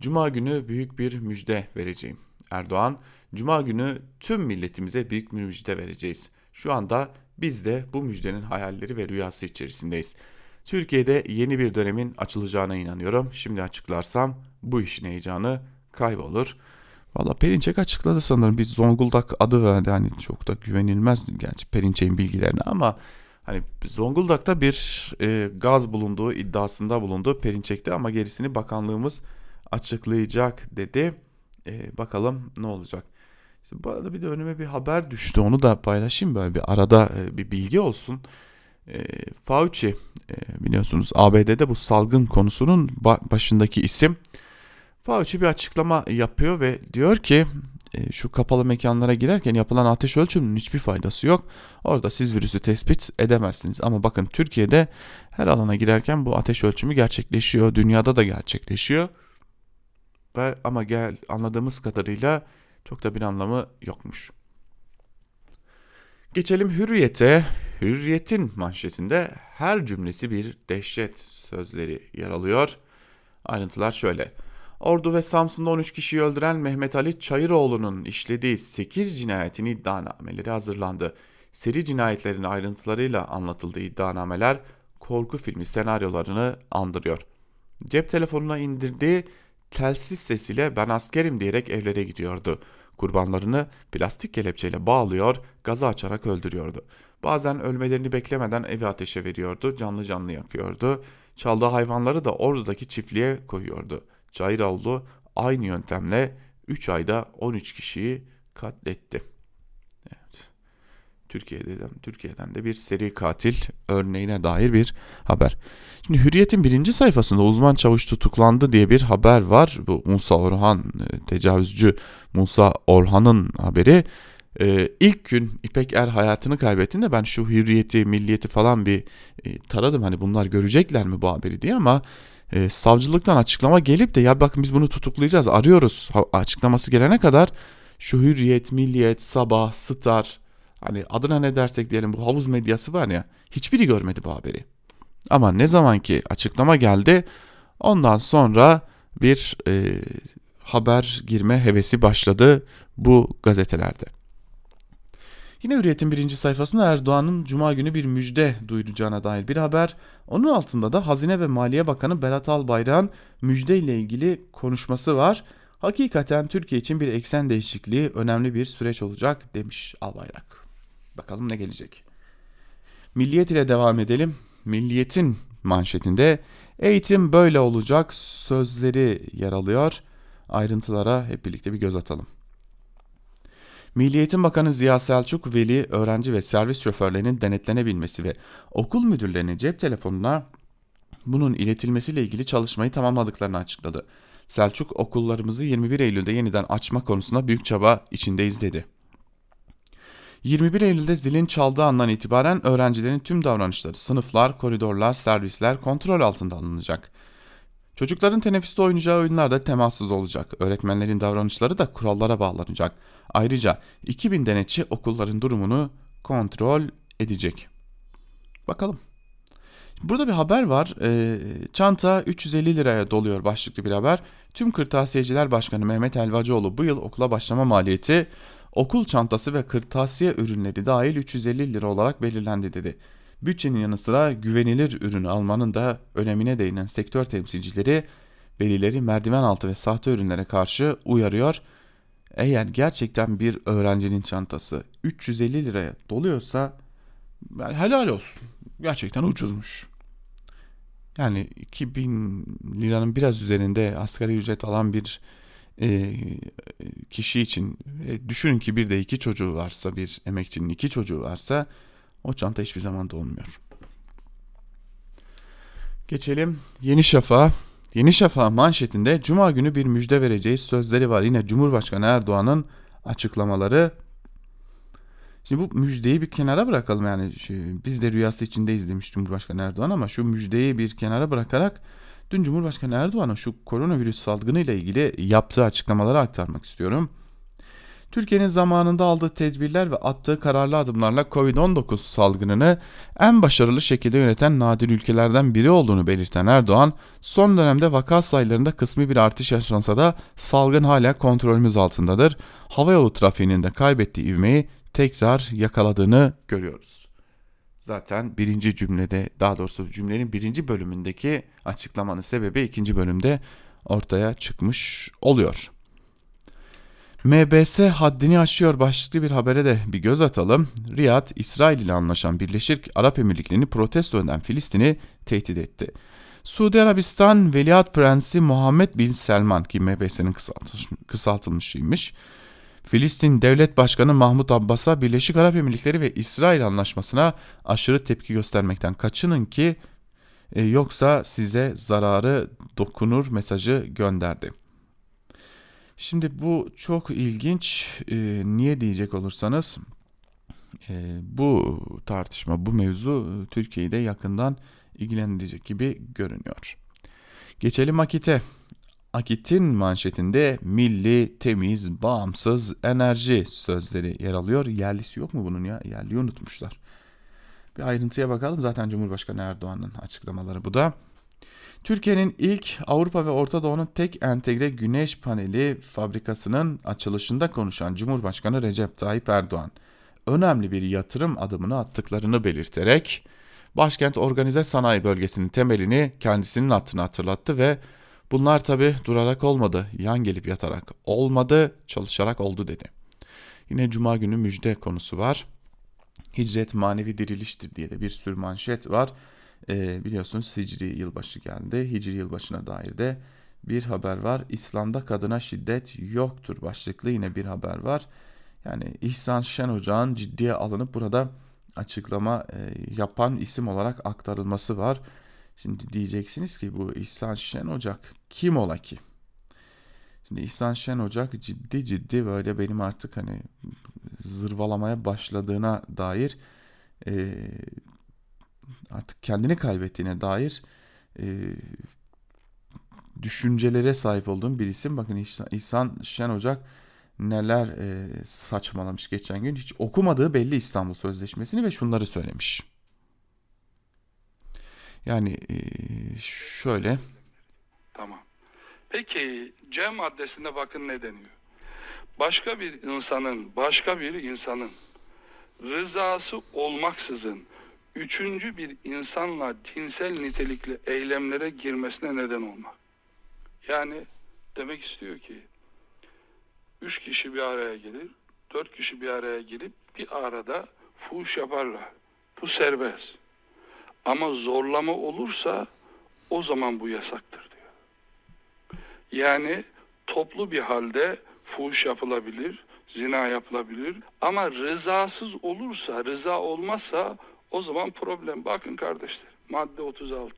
Cuma günü büyük bir müjde vereceğim. Erdoğan, Cuma günü tüm milletimize büyük bir müjde vereceğiz. Şu anda biz de bu müjdenin hayalleri ve rüyası içerisindeyiz. Türkiye'de yeni bir dönemin açılacağına inanıyorum. Şimdi açıklarsam bu işin heyecanı kaybolur. Valla Perinçek açıkladı sanırım bir Zonguldak adı verdi hani çok da güvenilmez gerçi Perinçek'in bilgilerine ama hani Zonguldak'ta bir e, gaz bulunduğu iddiasında bulundu Perinçek'te ama gerisini bakanlığımız açıklayacak dedi. E, bakalım ne olacak. İşte bu arada bir de önüme bir haber düştü onu da paylaşayım böyle bir arada e, bir bilgi olsun. E, Fauci e, biliyorsunuz ABD'de bu salgın konusunun başındaki isim. Fauci bir açıklama yapıyor ve diyor ki e, şu kapalı mekanlara girerken yapılan ateş ölçümünün hiçbir faydası yok. Orada siz virüsü tespit edemezsiniz. Ama bakın Türkiye'de her alana girerken bu ateş ölçümü gerçekleşiyor. Dünyada da gerçekleşiyor. Ve ama gel anladığımız kadarıyla çok da bir anlamı yokmuş. Geçelim Hürriyet'e. Hürriyet'in manşetinde her cümlesi bir dehşet sözleri yer alıyor. Ayrıntılar şöyle. Ordu ve Samsun'da 13 kişiyi öldüren Mehmet Ali Çayıroğlu'nun işlediği 8 cinayetin iddianameleri hazırlandı. Seri cinayetlerin ayrıntılarıyla anlatıldığı iddianameler korku filmi senaryolarını andırıyor. Cep telefonuna indirdiği telsiz sesiyle ben askerim diyerek evlere gidiyordu. Kurbanlarını plastik kelepçeyle bağlıyor, gazı açarak öldürüyordu. Bazen ölmelerini beklemeden evi ateşe veriyordu, canlı canlı yakıyordu. Çaldığı hayvanları da ordudaki çiftliğe koyuyordu. Cayıroğlu aynı yöntemle 3 ayda 13 kişiyi katletti. Evet. Türkiye'den, Türkiye'den de bir seri katil örneğine dair bir haber. Şimdi Hürriyet'in birinci sayfasında uzman çavuş tutuklandı diye bir haber var. Bu Musa Orhan, e, tecavüzcü Musa Orhan'ın haberi. Ee, ilk gün İpek Er hayatını kaybettiğinde ben şu hürriyeti, milliyeti falan bir e, taradım. Hani bunlar görecekler mi bu haberi diye ama e, savcılıktan açıklama gelip de ya bakın biz bunu tutuklayacağız arıyoruz açıklaması gelene kadar şu hürriyet, milliyet, sabah, star hani adına ne dersek diyelim bu havuz medyası var ya hiçbiri görmedi bu haberi. Ama ne zaman ki açıklama geldi ondan sonra bir e, haber girme hevesi başladı bu gazetelerde. Yine Hürriyet'in birinci sayfasında Erdoğan'ın Cuma günü bir müjde duyuracağına dair bir haber. Onun altında da Hazine ve Maliye Bakanı Berat Albayrak'ın müjde ile ilgili konuşması var. Hakikaten Türkiye için bir eksen değişikliği önemli bir süreç olacak demiş Albayrak. Bakalım ne gelecek. Milliyet ile devam edelim. Milliyet'in manşetinde eğitim böyle olacak sözleri yer alıyor. Ayrıntılara hep birlikte bir göz atalım. Milli Eğitim Bakanı Ziya Selçuk, veli, öğrenci ve servis şoförlerinin denetlenebilmesi ve okul müdürlerinin cep telefonuna bunun iletilmesiyle ilgili çalışmayı tamamladıklarını açıkladı. Selçuk okullarımızı 21 Eylül'de yeniden açma konusunda büyük çaba içindeyiz dedi. 21 Eylül'de zilin çaldığı andan itibaren öğrencilerin tüm davranışları, sınıflar, koridorlar, servisler kontrol altında alınacak. Çocukların teneffüste oynayacağı oyunlar da temassız olacak. Öğretmenlerin davranışları da kurallara bağlanacak. Ayrıca 2000 denetçi okulların durumunu kontrol edecek. Bakalım. Burada bir haber var. E, çanta 350 liraya doluyor başlıklı bir haber. Tüm Kırtasiyeciler Başkanı Mehmet Elvacıoğlu bu yıl okula başlama maliyeti okul çantası ve kırtasiye ürünleri dahil 350 lira olarak belirlendi dedi. Bütçenin yanı sıra güvenilir ürünü almanın da önemine değinen sektör temsilcileri velileri merdiven altı ve sahte ürünlere karşı uyarıyor. Eğer gerçekten bir öğrencinin çantası 350 liraya doluyorsa helal olsun. Gerçekten ucuzmuş. Yani 2000 liranın biraz üzerinde asgari ücret alan bir e, kişi için e, düşünün ki bir de iki çocuğu varsa bir emekçinin iki çocuğu varsa o çanta hiçbir zaman dolmuyor. Geçelim Yeni Şafak'a. Yeni Şafak manşetinde Cuma günü bir müjde vereceğiz sözleri var. Yine Cumhurbaşkanı Erdoğan'ın açıklamaları. Şimdi bu müjdeyi bir kenara bırakalım yani biz de rüyası içindeyiz demiş Cumhurbaşkanı Erdoğan ama şu müjdeyi bir kenara bırakarak dün Cumhurbaşkanı Erdoğan'ın şu koronavirüs salgını ile ilgili yaptığı açıklamaları aktarmak istiyorum. Türkiye'nin zamanında aldığı tedbirler ve attığı kararlı adımlarla Covid-19 salgınını en başarılı şekilde yöneten nadir ülkelerden biri olduğunu belirten Erdoğan, son dönemde vaka sayılarında kısmi bir artış yaşansa da salgın hala kontrolümüz altındadır. Havayolu trafiğinin de kaybettiği ivmeyi tekrar yakaladığını görüyoruz. Zaten birinci cümlede daha doğrusu cümlenin birinci bölümündeki açıklamanın sebebi ikinci bölümde ortaya çıkmış oluyor. MBS haddini aşıyor başlıklı bir habere de bir göz atalım. Riyad, İsrail ile anlaşan Birleşik Arap Emirlikleri'ni protesto eden Filistin'i tehdit etti. Suudi Arabistan Veliaht Prensi Muhammed Bin Selman ki MBS'nin kısaltılmış, kısaltılmışıymış. Filistin Devlet Başkanı Mahmut Abbas'a Birleşik Arap Emirlikleri ve İsrail anlaşmasına aşırı tepki göstermekten kaçının ki e, yoksa size zararı dokunur mesajı gönderdi. Şimdi bu çok ilginç. E, niye diyecek olursanız e, bu tartışma, bu mevzu Türkiye'yi de yakından ilgilendirecek gibi görünüyor. Geçelim Akit'e. Akit'in manşetinde milli, temiz, bağımsız enerji sözleri yer alıyor. Yerlisi yok mu bunun ya? Yerliyi unutmuşlar. Bir ayrıntıya bakalım. Zaten Cumhurbaşkanı Erdoğan'ın açıklamaları bu da. Türkiye'nin ilk Avrupa ve Orta Doğu'nun tek entegre güneş paneli fabrikasının açılışında konuşan Cumhurbaşkanı Recep Tayyip Erdoğan önemli bir yatırım adımını attıklarını belirterek başkent organize sanayi bölgesinin temelini kendisinin attığını hatırlattı ve bunlar tabi durarak olmadı, yan gelip yatarak olmadı, çalışarak oldu dedi. Yine cuma günü müjde konusu var. Hicret manevi diriliştir diye de bir sürü manşet var. Ee, biliyorsunuz Hicri yılbaşı geldi. Hicri yılbaşına dair de bir haber var. İslam'da kadına şiddet yoktur başlıklı yine bir haber var. Yani İhsan Şen Ocağı'nın ciddiye alınıp burada açıklama e, yapan isim olarak aktarılması var. Şimdi diyeceksiniz ki bu İhsan Şen Ocak kim ola ki? Şimdi İhsan Şen Ocak ciddi ciddi böyle benim artık hani zırvalamaya başladığına dair e, artık kendini kaybettiğine dair e, düşüncelere sahip olduğum bir isim. Bakın İhsan, İhsan Şen Ocak neler e, saçmalamış geçen gün. Hiç okumadığı belli İstanbul Sözleşmesi'ni ve şunları söylemiş. Yani şöyle. Tamam. Peki C maddesinde bakın ne deniyor? Başka bir insanın, başka bir insanın rızası olmaksızın üçüncü bir insanla cinsel nitelikli eylemlere girmesine neden olmak. Yani demek istiyor ki üç kişi bir araya gelir, dört kişi bir araya gelip bir arada fuhuş yaparlar. Bu serbest. Ama zorlama olursa o zaman bu yasaktır diyor. Yani toplu bir halde fuhuş yapılabilir, zina yapılabilir ama rızasız olursa, rıza olmazsa o zaman problem. Bakın kardeşler, madde 36.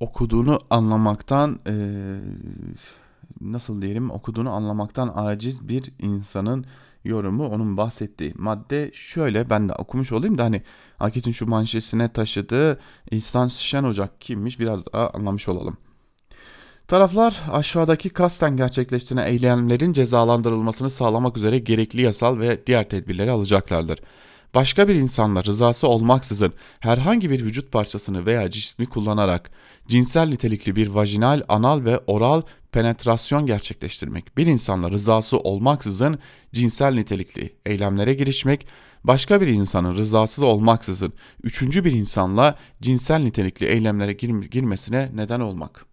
Okuduğunu anlamaktan e, nasıl diyelim okuduğunu anlamaktan aciz bir insanın yorumu onun bahsettiği madde şöyle ben de okumuş olayım da hani Akit'in şu manşesine taşıdığı İhsan Şen Ocak kimmiş biraz daha anlamış olalım. Taraflar aşağıdaki kasten gerçekleştirilen eylemlerin cezalandırılmasını sağlamak üzere gerekli yasal ve diğer tedbirleri alacaklardır. Başka bir insanla rızası olmaksızın herhangi bir vücut parçasını veya cismi kullanarak cinsel nitelikli bir vajinal, anal ve oral penetrasyon gerçekleştirmek, bir insanla rızası olmaksızın cinsel nitelikli eylemlere girişmek, başka bir insanın rızasız olmaksızın üçüncü bir insanla cinsel nitelikli eylemlere gir girmesine neden olmak.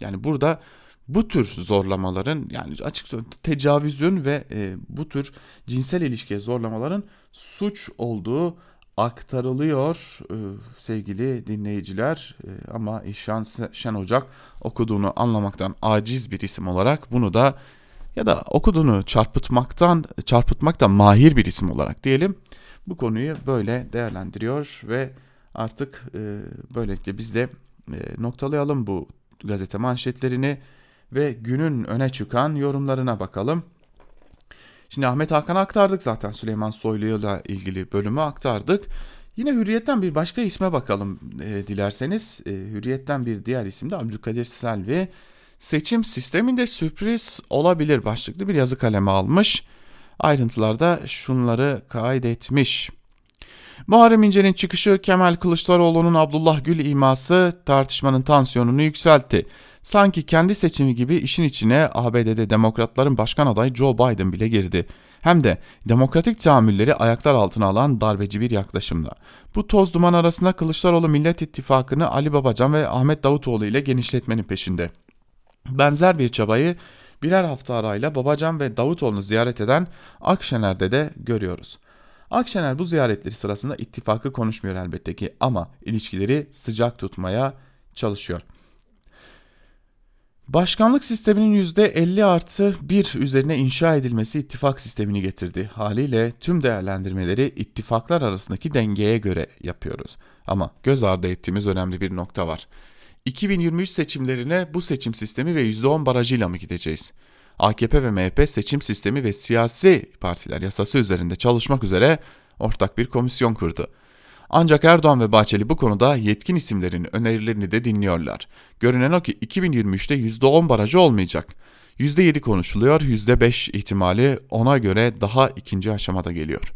Yani burada bu tür zorlamaların yani açık tecavüzün ve e, bu tür cinsel ilişkiye zorlamaların suç olduğu aktarılıyor e, sevgili dinleyiciler. E, ama İşan Şen Ocak okuduğunu anlamaktan aciz bir isim olarak bunu da ya da okuduğunu çarpıtmaktan çarpıtmaktan mahir bir isim olarak diyelim bu konuyu böyle değerlendiriyor ve artık e, böylelikle biz de e, noktalayalım bu gazete manşetlerini ve günün öne çıkan yorumlarına bakalım. Şimdi Ahmet Hakan'ı aktardık zaten Süleyman Soylu'yla ilgili bölümü aktardık. Yine Hürriyet'ten bir başka isme bakalım e, dilerseniz. E, Hürriyet'ten bir diğer isim de Abdülkadir Selvi. Seçim sisteminde sürpriz olabilir başlıklı bir yazı kaleme almış. Ayrıntılarda şunları kaydetmiş. Muharrem İnce'nin çıkışı Kemal Kılıçdaroğlu'nun Abdullah Gül iması tartışmanın tansiyonunu yükseltti. Sanki kendi seçimi gibi işin içine ABD'de demokratların başkan adayı Joe Biden bile girdi. Hem de demokratik tahammülleri ayaklar altına alan darbeci bir yaklaşımla. Bu toz duman arasında Kılıçdaroğlu Millet İttifakı'nı Ali Babacan ve Ahmet Davutoğlu ile genişletmenin peşinde. Benzer bir çabayı birer hafta arayla Babacan ve Davutoğlu'nu ziyaret eden Akşener'de de görüyoruz. Akşener bu ziyaretleri sırasında ittifakı konuşmuyor elbette ki ama ilişkileri sıcak tutmaya çalışıyor. Başkanlık sisteminin %50 artı 1 üzerine inşa edilmesi ittifak sistemini getirdi. Haliyle tüm değerlendirmeleri ittifaklar arasındaki dengeye göre yapıyoruz. Ama göz ardı ettiğimiz önemli bir nokta var. 2023 seçimlerine bu seçim sistemi ve %10 barajıyla mı gideceğiz? AKP ve MHP seçim sistemi ve siyasi partiler yasası üzerinde çalışmak üzere ortak bir komisyon kurdu. Ancak Erdoğan ve Bahçeli bu konuda yetkin isimlerin önerilerini de dinliyorlar. Görünen o ki 2023'te %10 barajı olmayacak. %7 konuşuluyor, %5 ihtimali ona göre daha ikinci aşamada geliyor.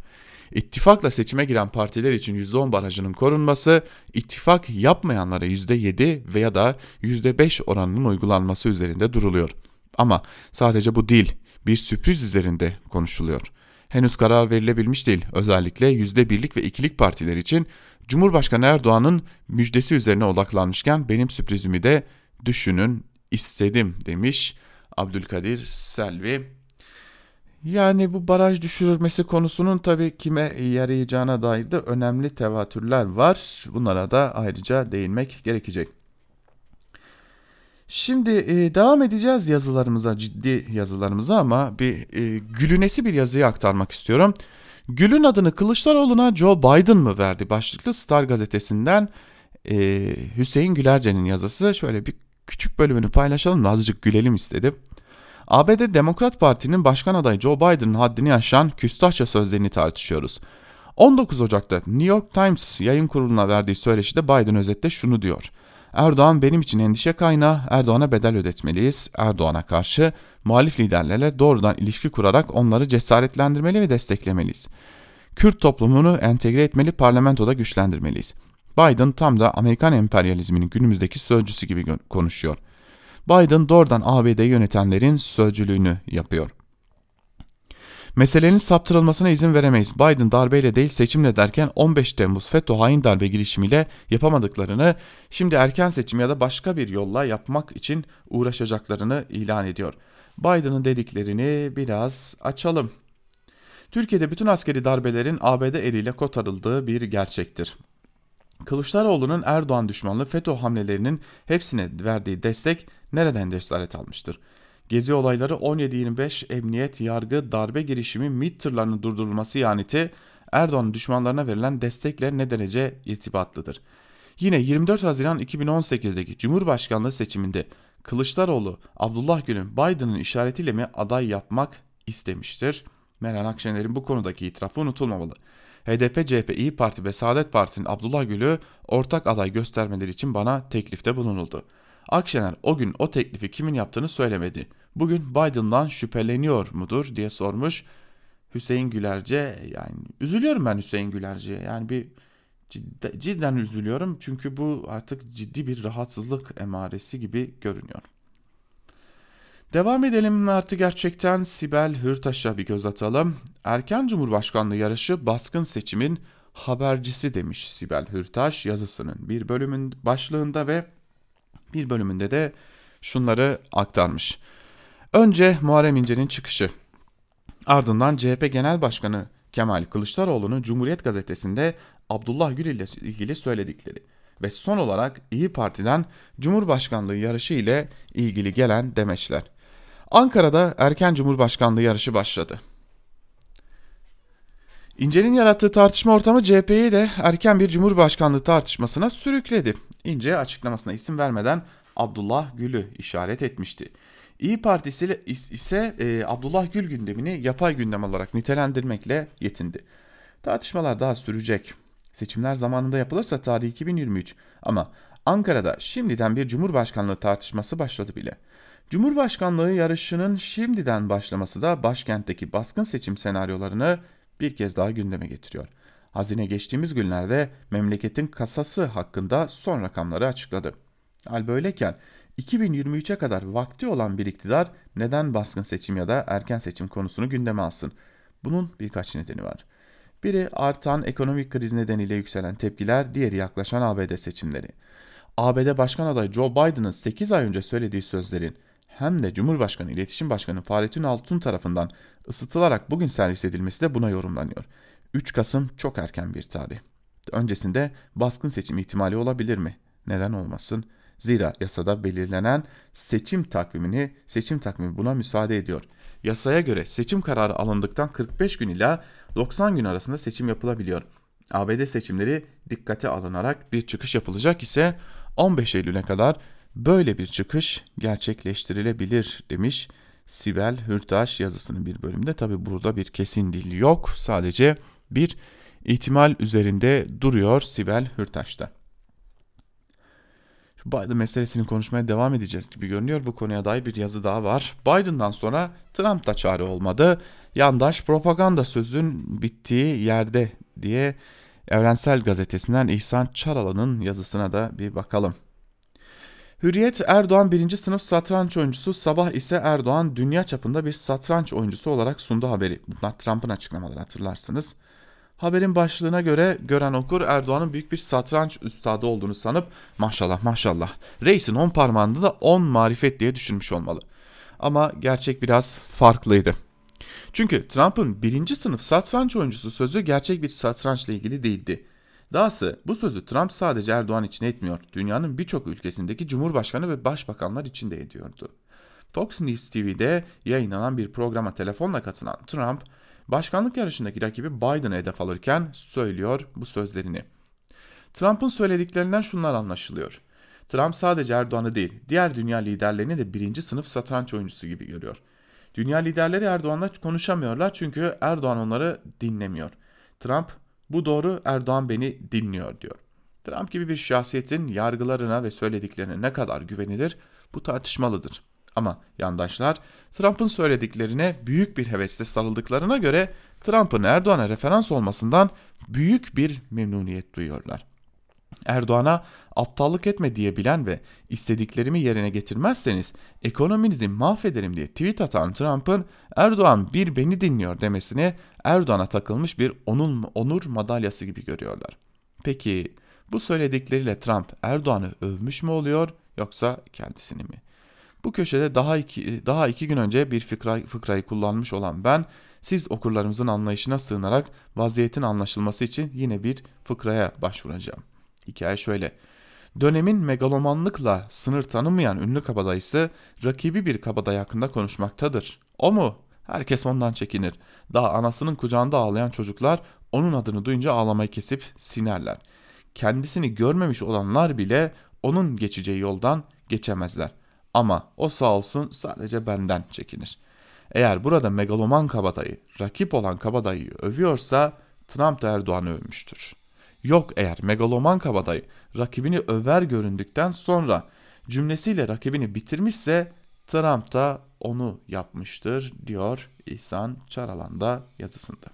İttifakla seçime giren partiler için %10 barajının korunması, ittifak yapmayanlara %7 veya da %5 oranının uygulanması üzerinde duruluyor. Ama sadece bu değil, bir sürpriz üzerinde konuşuluyor. Henüz karar verilebilmiş değil. Özellikle %1'lik ve ikilik partiler için Cumhurbaşkanı Erdoğan'ın müjdesi üzerine odaklanmışken benim sürprizimi de düşünün istedim demiş Abdülkadir Selvi. Yani bu baraj düşürülmesi konusunun tabii kime yarayacağına dair de önemli tevatürler var. Bunlara da ayrıca değinmek gerekecek. Şimdi e, devam edeceğiz yazılarımıza, ciddi yazılarımıza ama bir e, gülünesi bir yazıyı aktarmak istiyorum. Gül'ün adını Kılıçdaroğlu'na Joe Biden mı verdi başlıklı Star gazetesinden e, Hüseyin Gülerce'nin yazısı. Şöyle bir küçük bölümünü paylaşalım azıcık gülelim istedim. ABD Demokrat Parti'nin başkan adayı Joe Biden'ın haddini aşan küstahça sözlerini tartışıyoruz. 19 Ocak'ta New York Times yayın kuruluna verdiği söyleşide Biden özetle şunu diyor. Erdoğan benim için endişe kaynağı, Erdoğan'a bedel ödetmeliyiz. Erdoğan'a karşı muhalif liderlerle doğrudan ilişki kurarak onları cesaretlendirmeli ve desteklemeliyiz. Kürt toplumunu entegre etmeli, parlamentoda güçlendirmeliyiz. Biden tam da Amerikan emperyalizminin günümüzdeki sözcüsü gibi konuşuyor. Biden doğrudan ABD yönetenlerin sözcülüğünü yapıyor. Meselenin saptırılmasına izin veremeyiz. Biden darbeyle değil seçimle derken 15 Temmuz FETÖ hain darbe girişimiyle yapamadıklarını şimdi erken seçim ya da başka bir yolla yapmak için uğraşacaklarını ilan ediyor. Biden'ın dediklerini biraz açalım. Türkiye'de bütün askeri darbelerin ABD eliyle kotarıldığı bir gerçektir. Kılıçdaroğlu'nun Erdoğan düşmanlığı FETÖ hamlelerinin hepsine verdiği destek nereden cesaret almıştır? Gezi olayları 17-25 emniyet, yargı, darbe girişimi, MİT tırlarının durdurulması yaneti Erdoğan'ın düşmanlarına verilen destekle ne derece irtibatlıdır? Yine 24 Haziran 2018'deki Cumhurbaşkanlığı seçiminde Kılıçdaroğlu Abdullah Gül'ün Biden'ın işaretiyle mi aday yapmak istemiştir? Meral Akşener'in bu konudaki itirafı unutulmamalı. HDP, CHP, İyi Parti ve Saadet Partisi'nin Abdullah Gül'ü ortak aday göstermeleri için bana teklifte bulunuldu. Akşener o gün o teklifi kimin yaptığını söylemedi. Bugün Biden'dan şüpheleniyor mudur diye sormuş. Hüseyin Gülerce yani üzülüyorum ben Hüseyin Gülerce'ye. Yani bir cidden, üzülüyorum çünkü bu artık ciddi bir rahatsızlık emaresi gibi görünüyor. Devam edelim artık gerçekten Sibel Hürtaş'a bir göz atalım. Erken Cumhurbaşkanlığı yarışı baskın seçimin habercisi demiş Sibel Hürtaş yazısının bir bölümün başlığında ve bir bölümünde de şunları aktarmış. Önce Muharrem İnce'nin çıkışı. Ardından CHP Genel Başkanı Kemal Kılıçdaroğlu'nun Cumhuriyet Gazetesi'nde Abdullah Gül ile ilgili söyledikleri ve son olarak İyi Parti'den Cumhurbaşkanlığı yarışı ile ilgili gelen demeçler. Ankara'da erken Cumhurbaşkanlığı yarışı başladı. İnce'nin yarattığı tartışma ortamı CHP'yi de erken bir Cumhurbaşkanlığı tartışmasına sürükledi. İnce açıklamasına isim vermeden Abdullah Gül'ü işaret etmişti. İyi Partisi ise e, Abdullah Gül gündemini yapay gündem olarak nitelendirmekle yetindi. Tartışmalar daha sürecek. Seçimler zamanında yapılırsa tarih 2023 ama Ankara'da şimdiden bir Cumhurbaşkanlığı tartışması başladı bile. Cumhurbaşkanlığı yarışının şimdiden başlaması da başkentteki baskın seçim senaryolarını bir kez daha gündeme getiriyor. Hazine geçtiğimiz günlerde memleketin kasası hakkında son rakamları açıkladı. Hal böyleyken 2023'e kadar vakti olan bir iktidar neden baskın seçim ya da erken seçim konusunu gündeme alsın? Bunun birkaç nedeni var. Biri artan ekonomik kriz nedeniyle yükselen tepkiler, diğeri yaklaşan ABD seçimleri. ABD Başkan adayı Joe Biden'ın 8 ay önce söylediği sözlerin hem de Cumhurbaşkanı İletişim Başkanı Fahrettin Altun tarafından ısıtılarak bugün servis edilmesi de buna yorumlanıyor. 3 Kasım çok erken bir tarih. Öncesinde baskın seçim ihtimali olabilir mi? Neden olmasın? Zira yasada belirlenen seçim takvimini seçim takvimi buna müsaade ediyor. Yasaya göre seçim kararı alındıktan 45 gün ila 90 gün arasında seçim yapılabiliyor. ABD seçimleri dikkate alınarak bir çıkış yapılacak ise 15 Eylül'e kadar böyle bir çıkış gerçekleştirilebilir demiş Sibel Hürtaş yazısının bir bölümde. Tabi burada bir kesin dil yok sadece bir ihtimal üzerinde duruyor Sibel Hürtaş'ta. Biden meselesini konuşmaya devam edeceğiz gibi görünüyor. Bu konuya dair bir yazı daha var. Biden'dan sonra Trump da çare olmadı. Yandaş propaganda sözün bittiği yerde diye Evrensel Gazetesi'nden İhsan Çaralan'ın yazısına da bir bakalım. Hürriyet Erdoğan birinci sınıf satranç oyuncusu sabah ise Erdoğan dünya çapında bir satranç oyuncusu olarak sundu haberi. Bunlar Trump'ın açıklamaları hatırlarsınız. Haberin başlığına göre gören okur Erdoğan'ın büyük bir satranç üstadı olduğunu sanıp maşallah maşallah reisin on parmağında da on marifet diye düşünmüş olmalı. Ama gerçek biraz farklıydı. Çünkü Trump'ın birinci sınıf satranç oyuncusu sözü gerçek bir satrançla ilgili değildi. Dahası bu sözü Trump sadece Erdoğan için etmiyor, dünyanın birçok ülkesindeki cumhurbaşkanı ve başbakanlar için de ediyordu. Fox News TV'de yayınlanan bir programa telefonla katılan Trump, başkanlık yarışındaki rakibi Biden'ı hedef alırken söylüyor bu sözlerini. Trump'ın söylediklerinden şunlar anlaşılıyor. Trump sadece Erdoğan'ı değil, diğer dünya liderlerini de birinci sınıf satranç oyuncusu gibi görüyor. Dünya liderleri Erdoğan'la konuşamıyorlar çünkü Erdoğan onları dinlemiyor. Trump bu doğru Erdoğan beni dinliyor diyor. Trump gibi bir şahsiyetin yargılarına ve söylediklerine ne kadar güvenilir bu tartışmalıdır. Ama yandaşlar Trump'ın söylediklerine büyük bir hevesle sarıldıklarına göre Trump'ın Erdoğan'a referans olmasından büyük bir memnuniyet duyuyorlar. Erdoğan'a aptallık etme diyebilen ve istediklerimi yerine getirmezseniz ekonominizi mahvederim diye tweet atan Trump'ın Erdoğan bir beni dinliyor demesini Erdoğan'a takılmış bir onur, onur madalyası gibi görüyorlar. Peki bu söyledikleriyle Trump Erdoğan'ı övmüş mü oluyor yoksa kendisini mi? Bu köşede daha iki, daha iki gün önce bir fıkra, fıkrayı kullanmış olan ben siz okurlarımızın anlayışına sığınarak vaziyetin anlaşılması için yine bir fıkraya başvuracağım. Hikaye şöyle. Dönemin megalomanlıkla sınır tanımayan ünlü kabadayısı rakibi bir kabadayı hakkında konuşmaktadır. O mu? Herkes ondan çekinir. Daha anasının kucağında ağlayan çocuklar onun adını duyunca ağlamayı kesip sinerler. Kendisini görmemiş olanlar bile onun geçeceği yoldan geçemezler. Ama o sağ olsun sadece benden çekinir. Eğer burada megaloman kabadayı, rakip olan kabadayıyı övüyorsa Trump da Erdoğan'ı övmüştür.'' Yok eğer megaloman kabadayı rakibini över göründükten sonra cümlesiyle rakibini bitirmişse Trump da onu yapmıştır diyor İhsan Çaralan'da yazısında.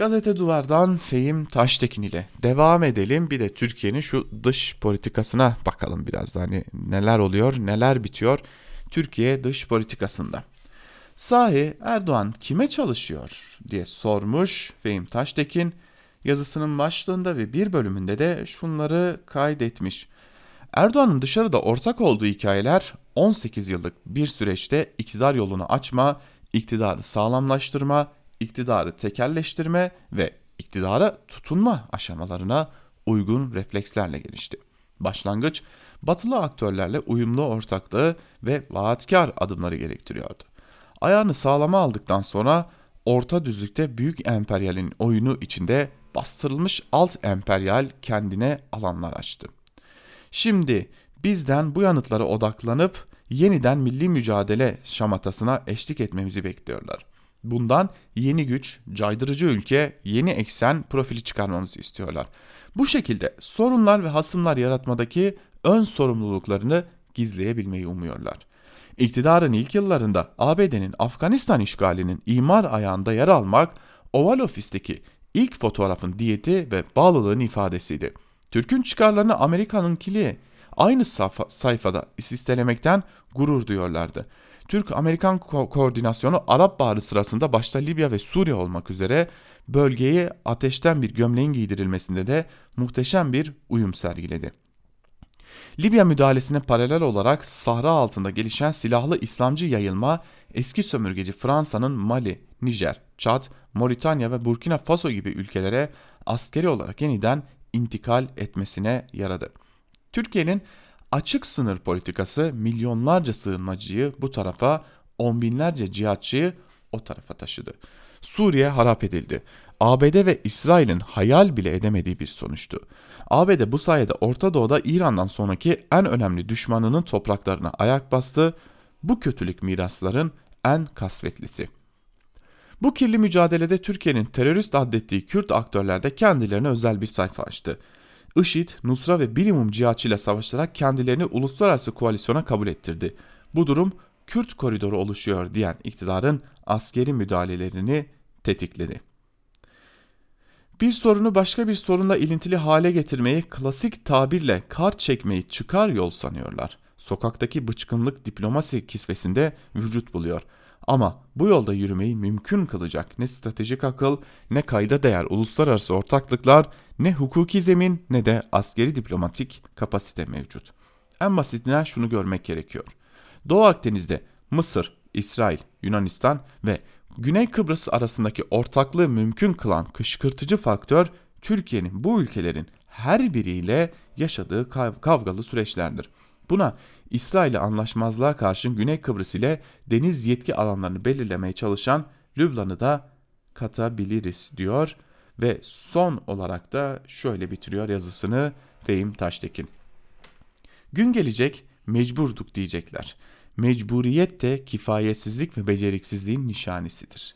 Gazete Duvar'dan Fehim Taştekin ile devam edelim. Bir de Türkiye'nin şu dış politikasına bakalım biraz da hani neler oluyor, neler bitiyor Türkiye dış politikasında. Sahi Erdoğan kime çalışıyor diye sormuş Fehim Taştekin yazısının başlığında ve bir bölümünde de şunları kaydetmiş. Erdoğan'ın dışarıda ortak olduğu hikayeler 18 yıllık bir süreçte iktidar yolunu açma, iktidarı sağlamlaştırma, iktidarı tekelleştirme ve iktidara tutunma aşamalarına uygun reflekslerle gelişti. Başlangıç batılı aktörlerle uyumlu ortaklığı ve vaatkar adımları gerektiriyordu. Ayağını sağlama aldıktan sonra orta düzlükte büyük emperyalin oyunu içinde bastırılmış alt emperyal kendine alanlar açtı. Şimdi bizden bu yanıtlara odaklanıp yeniden milli mücadele şamatasına eşlik etmemizi bekliyorlar. Bundan yeni güç, caydırıcı ülke, yeni eksen profili çıkarmamızı istiyorlar. Bu şekilde sorunlar ve hasımlar yaratmadaki ön sorumluluklarını gizleyebilmeyi umuyorlar. İktidarın ilk yıllarında ABD'nin Afganistan işgalinin imar ayağında yer almak, Oval Ofis'teki ilk fotoğrafın diyeti ve bağlılığın ifadesiydi. Türk'ün çıkarlarını Amerika'nınkili aynı sayfa, sayfada istelemekten gurur duyuyorlardı. Türk-Amerikan ko- koordinasyonu Arap Baharı sırasında başta Libya ve Suriye olmak üzere bölgeye ateşten bir gömleğin giydirilmesinde de muhteşem bir uyum sergiledi. Libya müdahalesine paralel olarak Sahra altında gelişen silahlı İslamcı yayılma eski sömürgeci Fransa'nın Mali, Nijer, Çad, Moritanya ve Burkina Faso gibi ülkelere askeri olarak yeniden intikal etmesine yaradı. Türkiye'nin açık sınır politikası milyonlarca sığınmacıyı bu tarafa, on binlerce cihatçıyı o tarafa taşıdı. Suriye harap edildi. ABD ve İsrail'in hayal bile edemediği bir sonuçtu. ABD bu sayede Orta Doğu'da İran'dan sonraki en önemli düşmanının topraklarına ayak bastı. Bu kötülük mirasların en kasvetlisi. Bu kirli mücadelede Türkiye'nin terörist adettiği Kürt aktörler de kendilerine özel bir sayfa açtı. IŞİD, Nusra ve bilimum cihatçıyla savaşarak kendilerini uluslararası koalisyona kabul ettirdi. Bu durum Kürt koridoru oluşuyor diyen iktidarın askeri müdahalelerini tetikledi. Bir sorunu başka bir sorunla ilintili hale getirmeyi klasik tabirle kart çekmeyi çıkar yol sanıyorlar. Sokaktaki bıçkınlık diplomasi kisvesinde vücut buluyor. Ama bu yolda yürümeyi mümkün kılacak ne stratejik akıl, ne kayda değer uluslararası ortaklıklar, ne hukuki zemin ne de askeri diplomatik kapasite mevcut. En basitinden şunu görmek gerekiyor. Doğu Akdeniz'de Mısır, İsrail, Yunanistan ve Güney Kıbrıs arasındaki ortaklığı mümkün kılan kışkırtıcı faktör Türkiye'nin bu ülkelerin her biriyle yaşadığı kav- kavgalı süreçlerdir. Buna İsrail'le anlaşmazlığa karşın Güney Kıbrıs ile deniz yetki alanlarını belirlemeye çalışan Lübnan'ı da katabiliriz diyor ve son olarak da şöyle bitiriyor yazısını Fehim Taştekin. Gün gelecek mecburduk diyecekler. Mecburiyet de kifayetsizlik ve beceriksizliğin nişanesidir.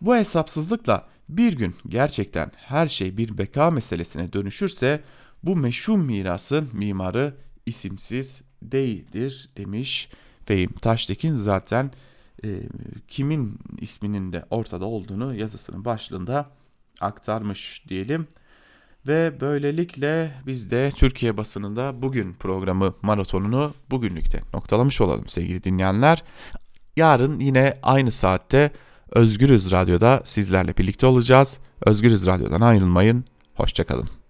Bu hesapsızlıkla bir gün gerçekten her şey bir beka meselesine dönüşürse bu meşhum mirasın mimarı isimsiz değildir demiş Fehim Taştekin zaten e, kimin isminin de ortada olduğunu yazısının başlığında aktarmış diyelim. Ve böylelikle biz de Türkiye basınında bugün programı maratonunu bugünlükte noktalamış olalım sevgili dinleyenler. Yarın yine aynı saatte Özgürüz Radyo'da sizlerle birlikte olacağız. Özgürüz Radyo'dan ayrılmayın. Hoşçakalın.